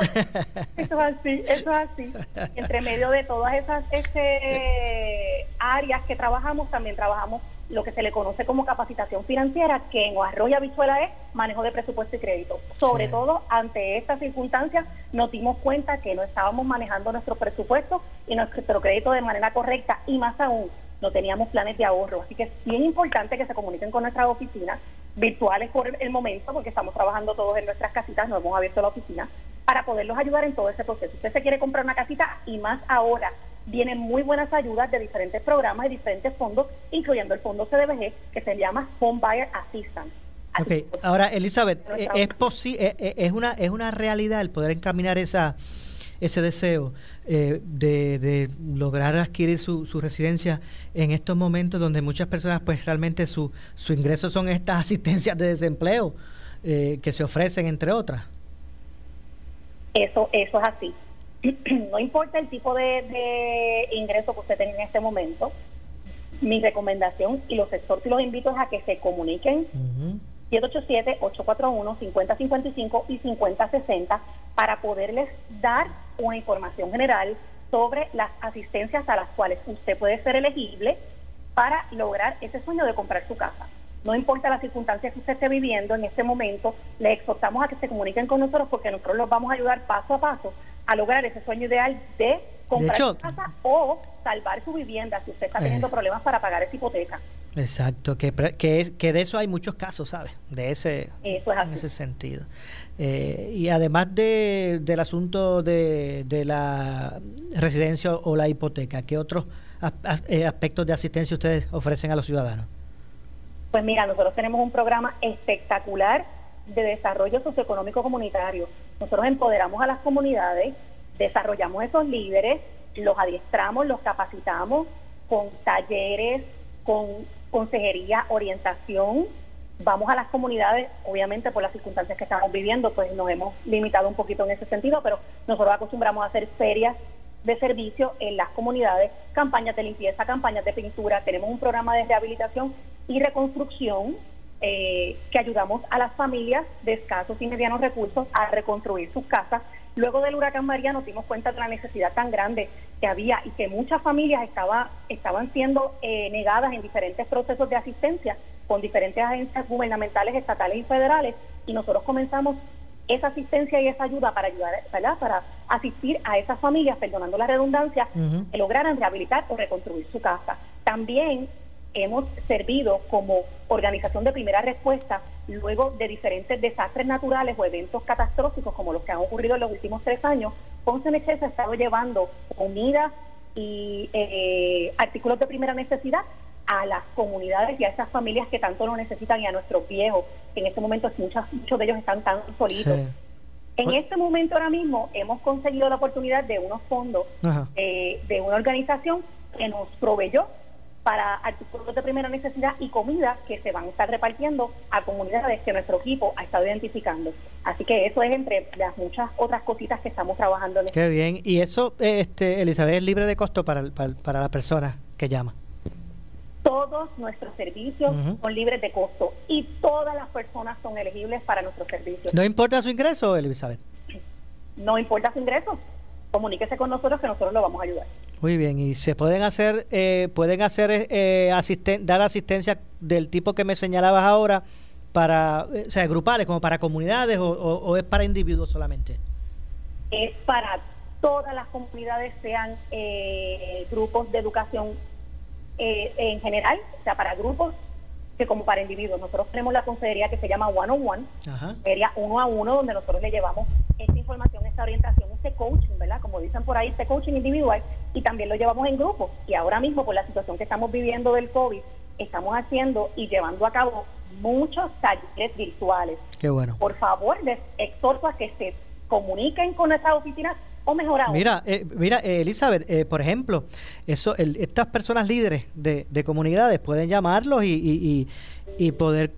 Speaker 4: <laughs>
Speaker 21: eso es así, eso es así. Entre medio de todas esas este, áreas que trabajamos, también trabajamos lo que se le conoce como capacitación financiera, que en Arroyo Habichuela es manejo de presupuesto y crédito. Sobre todo ante estas circunstancias nos dimos cuenta que no estábamos manejando nuestro presupuesto y nuestro crédito de manera correcta y más aún no teníamos planes de ahorro. Así que es bien importante que se comuniquen con nuestras oficinas virtuales por el momento, porque estamos trabajando todos en nuestras casitas, no hemos abierto la oficina, para poderlos ayudar en todo ese proceso. Usted se quiere comprar una casita y más ahora vienen muy buenas ayudas de diferentes programas y diferentes fondos, incluyendo el fondo CDBG que se llama Home Buyer Assistance.
Speaker 4: Ok, ahora Elizabeth, eh, ¿es, eh, eh, es, una, ¿es una realidad el poder encaminar esa, ese deseo de, de, lograr adquirir su, su, residencia en estos momentos donde muchas personas pues realmente su, su ingreso son estas <laughs> asistencias de desempleo que se ofrecen entre otras?
Speaker 21: Eso, eso es así. <clears throat> no importa el tipo de, ingreso que usted tenga en este momento, mi recomendación y los exhortos y los invito es a que se comuniquen 787-841-5055 y 5060 para poderles dar una información general sobre las asistencias a las cuales usted puede ser elegible para lograr ese sueño de comprar su casa. No importa las circunstancias que usted esté viviendo en este momento, le exhortamos a que se comuniquen con nosotros porque nosotros los vamos a ayudar paso a paso a lograr ese sueño ideal de comprar su casa o salvar su vivienda si usted está teniendo eh. problemas para pagar esa hipoteca.
Speaker 4: Exacto, que, que, que de eso hay muchos casos, ¿sabes? De ese, en ese sentido. Eh, y además de, del asunto de, de la residencia o la hipoteca, ¿qué otros eh, aspectos de asistencia ustedes ofrecen a los ciudadanos?
Speaker 21: Pues mira, nosotros tenemos un programa espectacular de desarrollo socioeconómico comunitario. Nosotros empoderamos a las comunidades, desarrollamos esos líderes, los adiestramos, los capacitamos con talleres, con consejería, orientación. Vamos a las comunidades, obviamente por las circunstancias que estamos viviendo, pues nos hemos limitado un poquito en ese sentido, pero nosotros acostumbramos a hacer ferias de servicio en las comunidades, campañas de limpieza, campañas de pintura, tenemos un programa de rehabilitación y reconstrucción eh, que ayudamos a las familias de escasos y medianos recursos a reconstruir sus casas. Luego del huracán María nos dimos cuenta de la necesidad tan grande que había y que muchas familias estaba, estaban siendo eh, negadas en diferentes procesos de asistencia con diferentes agencias gubernamentales, estatales y federales. Y nosotros comenzamos esa asistencia y esa ayuda para ayudar, Para asistir a esas familias, perdonando la redundancia, que lograran rehabilitar o reconstruir su casa. También hemos servido como organización de primera respuesta luego de diferentes desastres naturales o eventos catastróficos como los que han ocurrido en los últimos tres años. Ponce Mecheza ha estado llevando comida y eh, artículos de primera necesidad a las comunidades y a esas familias que tanto lo necesitan y a nuestros viejos, que en este momento muchos, muchos de ellos están tan solitos. En este momento ahora mismo hemos conseguido la oportunidad de unos fondos eh, de una organización que nos proveyó para artículos de primera necesidad y comida que se van a estar repartiendo a comunidades que nuestro equipo ha estado identificando. Así que eso es entre las muchas otras cositas que estamos trabajando. En
Speaker 4: este Qué bien. Y eso, este, Elizabeth, es libre de costo para, para, para la persona que llama.
Speaker 21: Todo todos nuestros servicios son libres de costo y todas las personas son elegibles para nuestros servicios.
Speaker 4: ¿No importa su ingreso, Elizabeth?
Speaker 21: No importa su ingreso. Comuníquese con nosotros que nosotros lo vamos a ayudar.
Speaker 4: Muy bien, y se pueden hacer, eh, pueden hacer, eh, dar asistencia del tipo que me señalabas ahora para, eh, o sea, grupales, como para comunidades o, es para individuos solamente.
Speaker 21: Es para todas las comunidades, sean grupos de educación en general, o sea, para grupos que como para individuos. Nosotros tenemos la consejería que se llama One on One, sería uno a uno, donde nosotros le llevamos esta información, esta orientación, este coaching, ¿verdad? Como dicen por ahí, este coaching individual, y también lo llevamos en grupo. Y ahora mismo, por la situación que estamos viviendo del COVID, estamos haciendo y llevando a cabo muchos talleres virtuales.
Speaker 4: Qué bueno.
Speaker 21: Por favor, les exhorto a que se comuniquen con nuestras oficinas o mejor
Speaker 4: Mira, eh, mira eh, Elizabeth, eh, por ejemplo, eso, estas personas líderes de, comunidades pueden llamarlos y, y, poder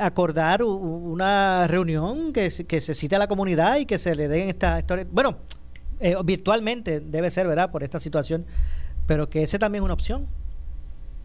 Speaker 4: acordar una reunión que, que se cite a la comunidad y que se le den esta historia. Bueno, virtualmente debe ser, ¿verdad? Por esta situación, pero que ese también es una opción.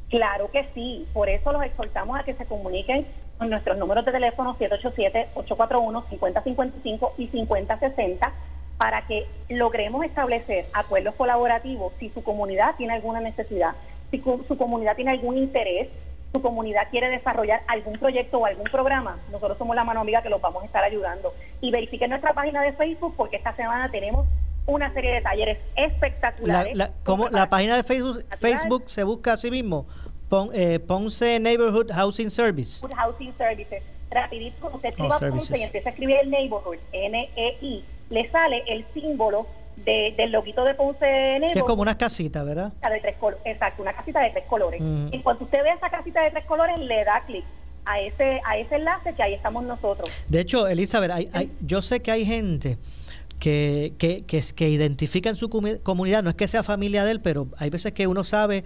Speaker 21: Claro que sí, por eso los exhortamos a que se comuniquen con nuestros números de teléfono 787-841-5055 y 5060 para que logremos establecer acuerdos colaborativos si su comunidad tiene alguna necesidad, si su comunidad tiene algún interés, su comunidad quiere desarrollar algún proyecto o algún programa, nosotros somos la mano amiga que los vamos a estar ayudando. Y verifiquen nuestra página de Facebook porque esta semana tenemos una serie de talleres espectaculares.
Speaker 4: La, la página de Facebook, Facebook se busca a sí mismo? Eh, Ponce Neighborhood Housing Service.
Speaker 21: Housing Services. Rapidito, usted escriba Ponce y empieza a escribir el Neighborhood, N-E-I, le sale el símbolo del loguito de Ponce Neighborhood.
Speaker 4: Que es como una casita, ¿verdad?
Speaker 21: De tres exacto, una casita de tres colores. Mm. En cuanto usted ve esa casita de tres colores, le da clic a ese, a ese enlace que ahí estamos nosotros.
Speaker 4: De hecho, Elizabeth, hay, yo sé que hay gente que, que, que, que identifica en su comunidad, no es que sea familia de él, pero hay veces que uno sabe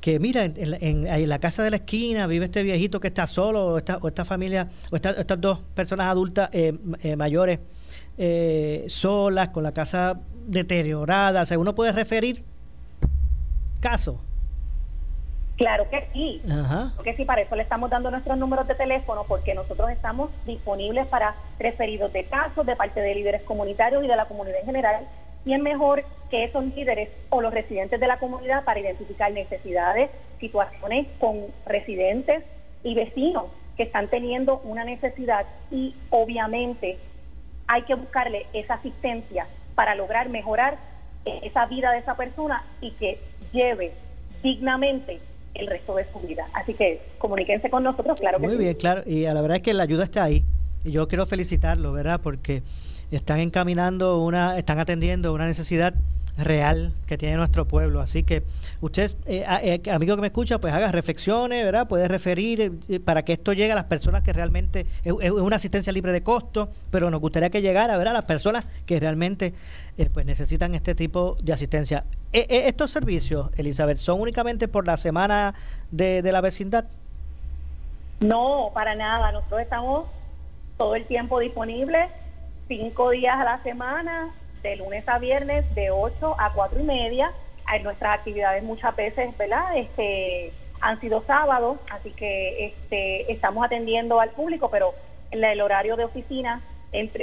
Speaker 4: que mira, en, la casa de la esquina vive este viejito que está solo, o esta, o esta familia, o estas dos personas adultas eh, eh, mayores eh, solas, con la casa deteriorada. O sea, uno puede referir casos.
Speaker 21: Claro que sí. Porque sí, para eso le estamos dando nuestros números de teléfono, porque nosotros estamos disponibles para referidos de casos de parte de líderes comunitarios y de la comunidad en general y es mejor que esos líderes o los residentes de la comunidad para identificar necesidades, situaciones con residentes y vecinos que están teniendo una necesidad y obviamente hay que buscarle esa asistencia para lograr mejorar esa vida de esa persona y que lleve dignamente el resto de su vida. Así que comuníquense con nosotros, claro
Speaker 4: que
Speaker 21: Muy
Speaker 4: bien, claro, y la verdad es que la ayuda está ahí. Y yo quiero felicitarlo, ¿verdad? Porque están encaminando una, están atendiendo una necesidad real que tiene nuestro pueblo. Así que usted, eh, eh, amigo que me escucha, pues haga reflexiones, ¿verdad? Puede referir eh, para que esto llegue a las personas que realmente es, una asistencia libre de costo, pero nos gustaría que llegara, ¿verdad? A las personas que realmente pues necesitan este tipo de asistencia. estos servicios, Elizabeth, son únicamente por la semana de, de la vecindad.
Speaker 21: No, para nada. Nosotros estamos todo el tiempo disponibles cinco días a la semana, de lunes a viernes, de 8 a cuatro y media. Hay nuestras actividades muchas veces, ¿verdad? Este, han sido sábados, así que este, estamos atendiendo al público, pero en el horario de oficina,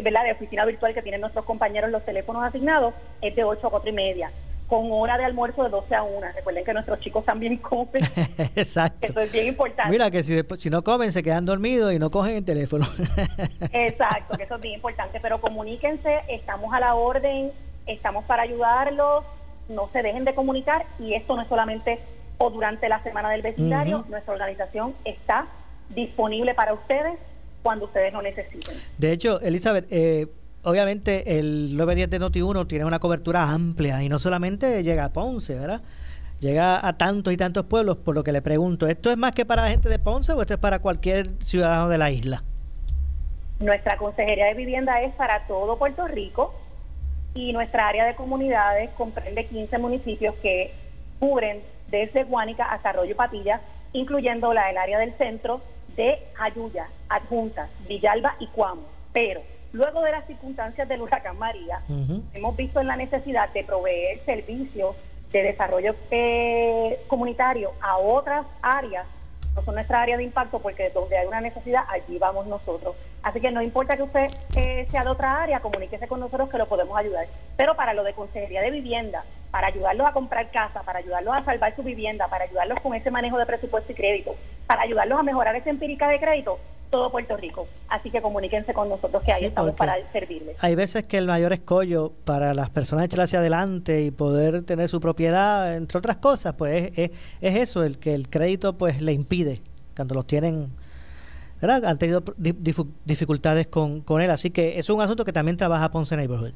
Speaker 21: ¿verdad? De oficina virtual que tienen nuestros compañeros los teléfonos asignados, es de 8 a cuatro y media con hora de almuerzo de 12 a 1. Recuerden que nuestros chicos también <laughs> comen. <laughs>
Speaker 4: Exacto.
Speaker 21: Eso es bien importante.
Speaker 4: Mira que si, si no comen se quedan dormidos y no cogen el teléfono. <laughs>
Speaker 21: Exacto, que eso es bien importante. Pero comuníquense, estamos a la orden, estamos para ayudarlos, no se dejen de comunicar y esto no es solamente o durante la semana del vecindario, nuestra organización está disponible para ustedes cuando ustedes lo necesiten.
Speaker 4: De hecho, Elizabeth, eh, obviamente el 910 de Noti1 tiene una cobertura amplia y no solamente llega a Ponce, ¿verdad? Llega a tantos y tantos pueblos, por lo que le pregunto, ¿esto es más que para la gente de Ponce o esto es para cualquier ciudadano de la isla?
Speaker 21: Nuestra Consejería de Vivienda es para todo Puerto Rico y nuestra área de comunidades comprende 15 municipios que cubren desde Guánica hasta Arroyo Patilla, incluyendo la del área del centro de Ayuya, Adjuntas, Villalba y Cuamo. Pero Luego de las circunstancias del huracán María, hemos visto la necesidad de proveer servicios de desarrollo eh, comunitario a otras áreas, no son nuestra área de impacto porque donde hay una necesidad, allí vamos nosotros. Así que no importa que usted eh, sea de otra área, comuníquese con nosotros que lo podemos ayudar. Pero para lo de consejería de vivienda, para ayudarlos a comprar casa, para ayudarlos a salvar su vivienda, para ayudarlos con ese manejo de presupuesto y crédito, para ayudarlos a mejorar esa empírica de crédito, todo Puerto Rico. Así que comuníquense con nosotros que ahí estamos para servirles.
Speaker 4: Hay veces que el mayor escollo para las personas echar hacia adelante y poder tener su propiedad, entre otras cosas, pues es, es, eso, el que el crédito pues le impide cuando los tienen ¿verdad? han tenido dificultades con, con él. Así que es un asunto que también trabaja Ponce Neighborhood.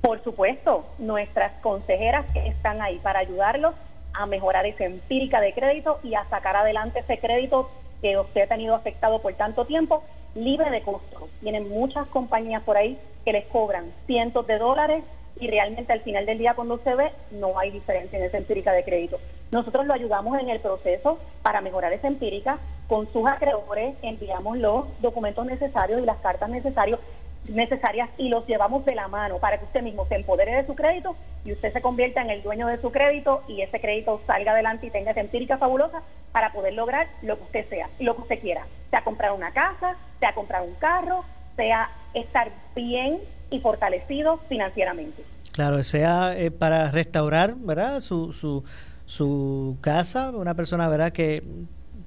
Speaker 21: Por supuesto, nuestras consejeras están ahí para ayudarlos a mejorar esa empírica de crédito y a sacar adelante ese crédito que usted ha tenido afectado por tanto tiempo, libre de costo. Tienen muchas compañías por ahí que les cobran cientos de dólares y realmente al final del día cuando usted ve no hay diferencia en esa empírica de crédito. Nosotros lo ayudamos en el proceso para mejorar esa empírica. Con sus acreedores enviamos los documentos necesarios y las cartas necesarias necesarias y los llevamos de la mano para que usted mismo se empodere de su crédito y usted se convierta en el dueño de su crédito y ese crédito salga adelante y tenga esa empírica fabulosa para poder lograr lo que usted sea lo que usted quiera, sea comprar una casa, sea comprar un carro, sea estar bien y fortalecido financieramente.
Speaker 4: Claro, sea eh, para restaurar, ¿verdad? Su, su, su casa, una persona, ¿verdad? Que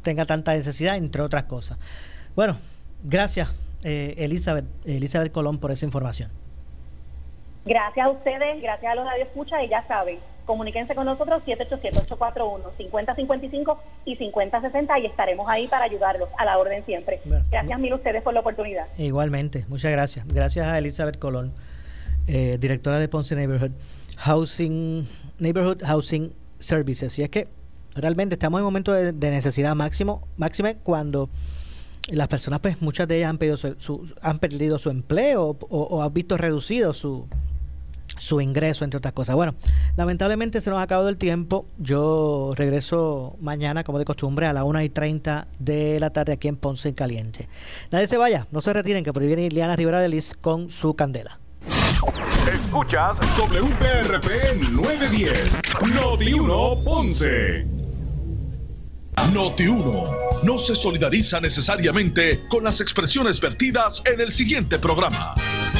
Speaker 4: tenga tanta necesidad, entre otras cosas. Bueno, gracias eh, Elizabeth, Elizabeth Colón por esa información.
Speaker 21: Gracias a ustedes, gracias a los Escucha y ya saben, comuníquense con nosotros 787-841-5055 y 5060 y estaremos ahí para ayudarlos a la orden siempre. Gracias mil ustedes por la oportunidad.
Speaker 4: Igualmente, muchas gracias. Gracias a Elizabeth Colón, eh, directora de Ponce Neighborhood Housing, Neighborhood Housing Services. Y es que realmente estamos en un momento de, necesidad máximo, máxime cuando las personas, pues muchas de ellas han, perdido su, han perdido su empleo o, han visto reducido su, su ingreso, entre otras cosas. Bueno, lamentablemente se nos ha acabado el tiempo. Yo regreso mañana, como de costumbre, a las 1 y 30 de la tarde aquí en Ponce en Caliente. Nadie se vaya, no se retiren, que por ahí viene Ileana Rivera de Liz con su candela.
Speaker 3: Escuchas WPRP 910, Noti 1 Ponce. Noti 1 no se solidariza necesariamente con las expresiones vertidas en el siguiente programa.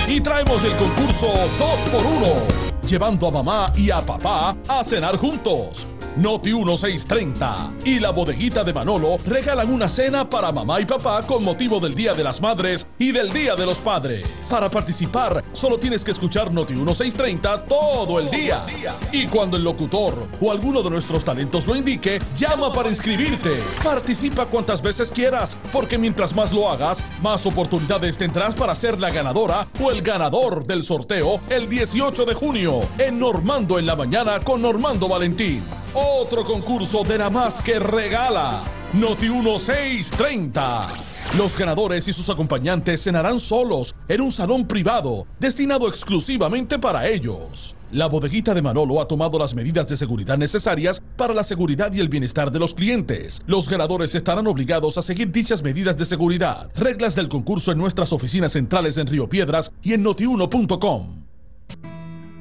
Speaker 3: Y traemos el concurso 2x1, llevando a mamá y a papá a cenar juntos. Noti 1630 y la bodeguita de Manolo regalan una cena para mamá y papá con motivo del Día de las Madres y del Día de los Padres. Para participar, solo tienes que escuchar Noti 1630 todo el día. Y cuando el locutor o alguno de nuestros talentos lo indique, llama para inscribirte. Participa cuantas veces quieras, porque mientras más lo hagas, más oportunidades tendrás para ser la ganadora o el ganador del sorteo el 18 de junio en Normando en la mañana con Normando Valentín. Otro concurso de la más que regala. Noti 1630. Los ganadores y sus acompañantes cenarán solos en un salón privado destinado exclusivamente para ellos. La bodeguita de Manolo ha tomado las medidas de seguridad necesarias para la seguridad y el bienestar de los clientes. Los ganadores estarán obligados a seguir dichas medidas de seguridad. Reglas del concurso en nuestras oficinas centrales en Río Piedras y en notiuno.com.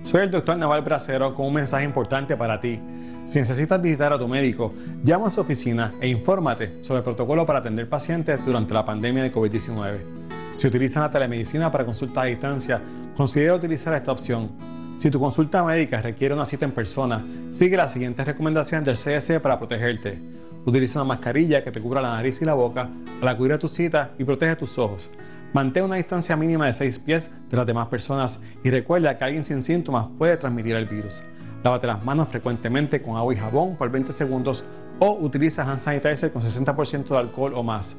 Speaker 22: Soy el doctor Naval Bracero con un mensaje importante para ti. Si necesitas visitar a tu médico, llama a su oficina e infórmate sobre el protocolo para atender pacientes durante la pandemia de COVID-19. Si utilizas la telemedicina para consultas a distancia, considera utilizar esta opción. Si tu consulta médica requiere una cita en persona, sigue las siguientes recomendaciones del CSE para protegerte. Utiliza una mascarilla que te cubra la nariz y la boca al acudir a tu cita y protege tus ojos. Mantén una distancia mínima de 6 pies de las demás personas y recuerda que alguien sin síntomas puede transmitir el virus. Lávate las manos frecuentemente con agua y jabón por 20 segundos o utiliza hand sanitizer con 60% de alcohol o más.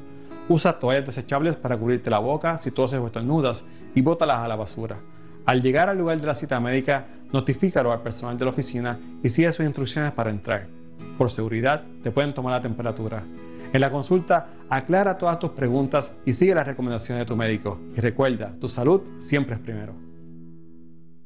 Speaker 22: Usa toallas desechables para cubrirte la boca si toses o estornudas y bótalas a la basura. Al llegar al lugar de la cita médica, notifícalo al personal de la oficina y sigue sus instrucciones para entrar. Por seguridad, te pueden tomar la temperatura. En la consulta, aclara todas tus preguntas y sigue las recomendaciones de tu médico. Y recuerda, tu salud siempre es primero.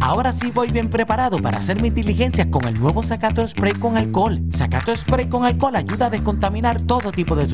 Speaker 10: Ahora sí voy bien preparado para hacer mis diligencias con el nuevo Sacato Spray con alcohol. Sacato Spray con alcohol ayuda a descontaminar todo tipo de